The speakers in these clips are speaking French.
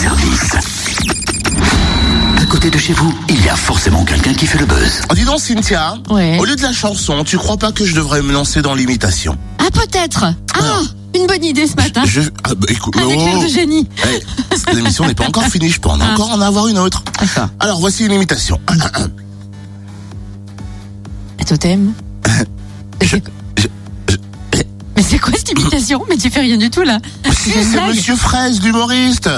service. À côté de chez vous, il y a forcément quelqu'un qui fait le buzz. Oh, dis donc, Cynthia, Ouais. au lieu de la chanson, tu crois pas que je devrais me lancer dans l'imitation? Ah, peut-être. Ah, une bonne idée ce matin. Je... Ah, bah, écoute, Avec oh. l'air de génie. Eh, L'émission n'est pas encore finie, je peux en Ah. encore en avoir une autre. D'accord. Alors, voici une imitation. Et totem Mais c'est quoi- Mais c'est quoi cette imitation? Mais tu fais rien du tout là. Si, une c'est blague Monsieur Fraise, l'humoriste.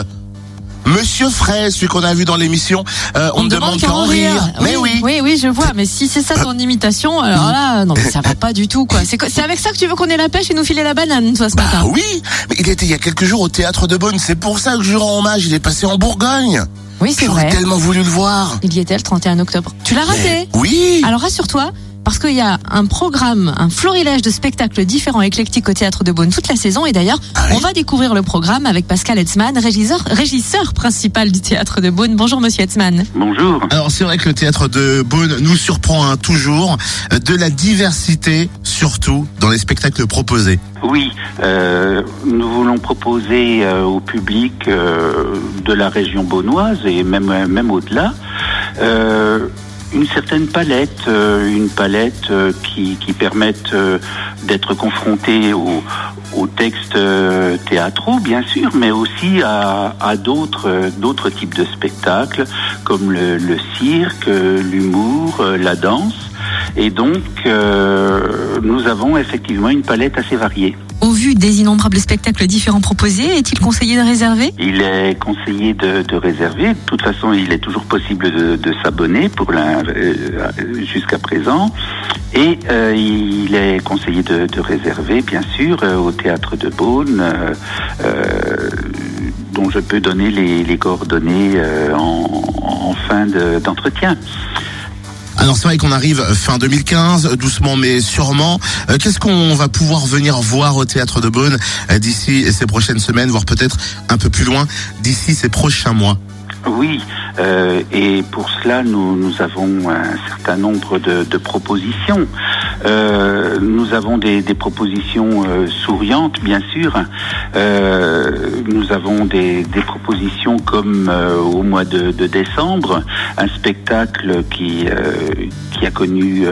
Monsieur Fraise, celui qu'on a vu dans l'émission, euh, on, ne demande qu'à en rire. Mais oui. Oui, oui, je vois. Mais si c'est ça ton imitation, alors là, non, mais ça va pas du tout, quoi. C'est avec ça que tu veux qu'on ait la pêche et nous filer la banane, toi, ce Bah matin oui, mais il était il y a quelques jours au théâtre de Beaune. C'est pour ça que je lui rends hommage. Il est passé en Bourgogne. Oui, c'est J'aurais vrai. tellement voulu le voir. Il y était le 31 octobre. Tu l'as raté oui. Alors rassure-toi, parce qu'il y a un programme, un florilège de spectacles différents éclectiques au théâtre de Beaune toute la saison. Et d'ailleurs, Ah oui on va découvrir le programme avec Pascal Etzmann, régisseur, régisseur principal du théâtre de Beaune. Bonjour, monsieur Etzmann. Bonjour. Alors c'est vrai que le théâtre de Beaune nous surprend hein, toujours euh, de la diversité, surtout dans les spectacles proposés. Oui, euh, nous voulons proposer euh, au public euh, de la région beaunoise et même même au-delà euh, une certaine palette, euh, une palette euh, qui, qui permette euh, d'être confronté au- aux textes théâtraux, bien sûr, mais aussi à, à d'autres d'autres types de spectacles comme le, le cirque, l'humour, la danse. Et donc, euh, nous avons effectivement une palette assez variée. Vu des innombrables spectacles différents proposés, est-il conseillé de réserver? Il est conseillé de, réserver. De toute façon, il est toujours possible de, s'abonner euh, jusqu'à présent. Et euh, il est conseillé de, réserver, bien sûr, euh, au théâtre de Beaune, dont je peux donner les, coordonnées en, fin de- d'entretien. Alors c'est vrai qu'on arrive fin 2015, doucement mais sûrement. Euh, Qu'est-ce qu'on va pouvoir venir voir au théâtre de Beaune euh, d'ici ces prochaines semaines, voire peut-être un peu plus loin d'ici ces prochains mois? Oui, euh, et pour cela, nous, avons un certain nombre de propositions. Euh, nous avons des, propositions euh, souriantes, bien sûr. Euh, nous avons des, propositions comme au mois de, décembre, un spectacle qui, qui a connu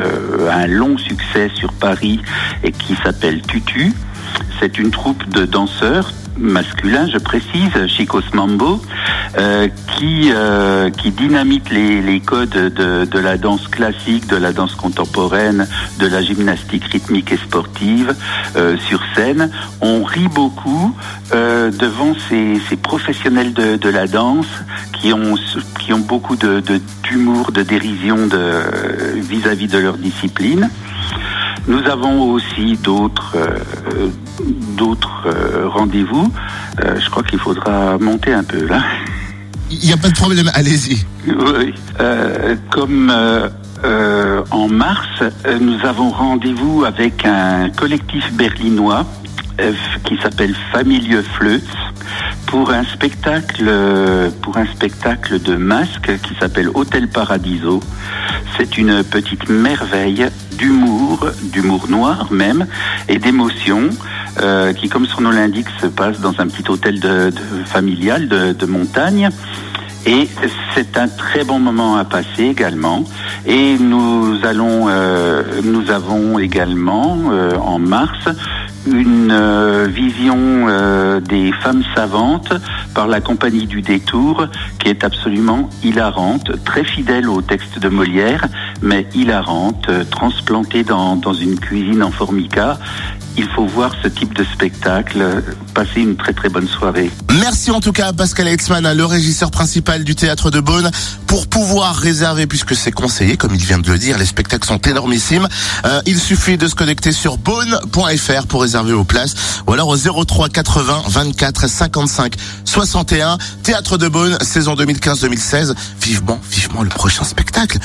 un long succès sur Paris et qui s'appelle Tutu. C'est une troupe de danseurs masculins, je précise, Chicos Mambo, euh, qui, euh, qui dynamite les, codes de, la danse classique, de la danse contemporaine, de la gymnastique rythmique et sportive euh, sur scène. On rit beaucoup devant ces, professionnels de, la danse qui ont, beaucoup d'humour, de dérision vis-à-vis de leur discipline. Nous avons aussi d'autres euh, d'autres euh, rendez-vous. Euh, je crois qu'il faudra monter un peu là. Il n'y a pas de problème, allez-y. Oui. Comme en mars, nous avons rendez-vous avec un collectif berlinois qui s'appelle Familie Fleutz pour un spectacle pour un spectacle de masques qui s'appelle Hôtel Paradiso. C'est une petite merveille d'humour, d'humour noir même, et d'émotion, euh, qui, comme son nom l'indique, se passe dans un petit hôtel de, de- familial de, de montagne. Et c'est un très bon moment à passer également. Et nous allons, euh, nous avons également euh, en mars une euh, vision euh, des femmes savantes par la compagnie du détour qui est absolument hilarante, très fidèle au texte de Molière, mais hilarante, euh, transplantée dans, dans une cuisine en formica. Il faut voir ce type de spectacle, passer une très très bonne soirée. Merci en tout cas à Pascal Heitzmann, le régisseur principal du théâtre de Beaune, pour pouvoir réserver, puisque c'est conseillé, comme il vient de le dire, les spectacles sont énormissimes. Euh, il suffit de se connecter sur beaune.fr pour réserver vos places, ou alors au 03 80 24 55 61. Théâtre de Beaune, saison 2015-2016. Vivement, vivement le prochain spectacle.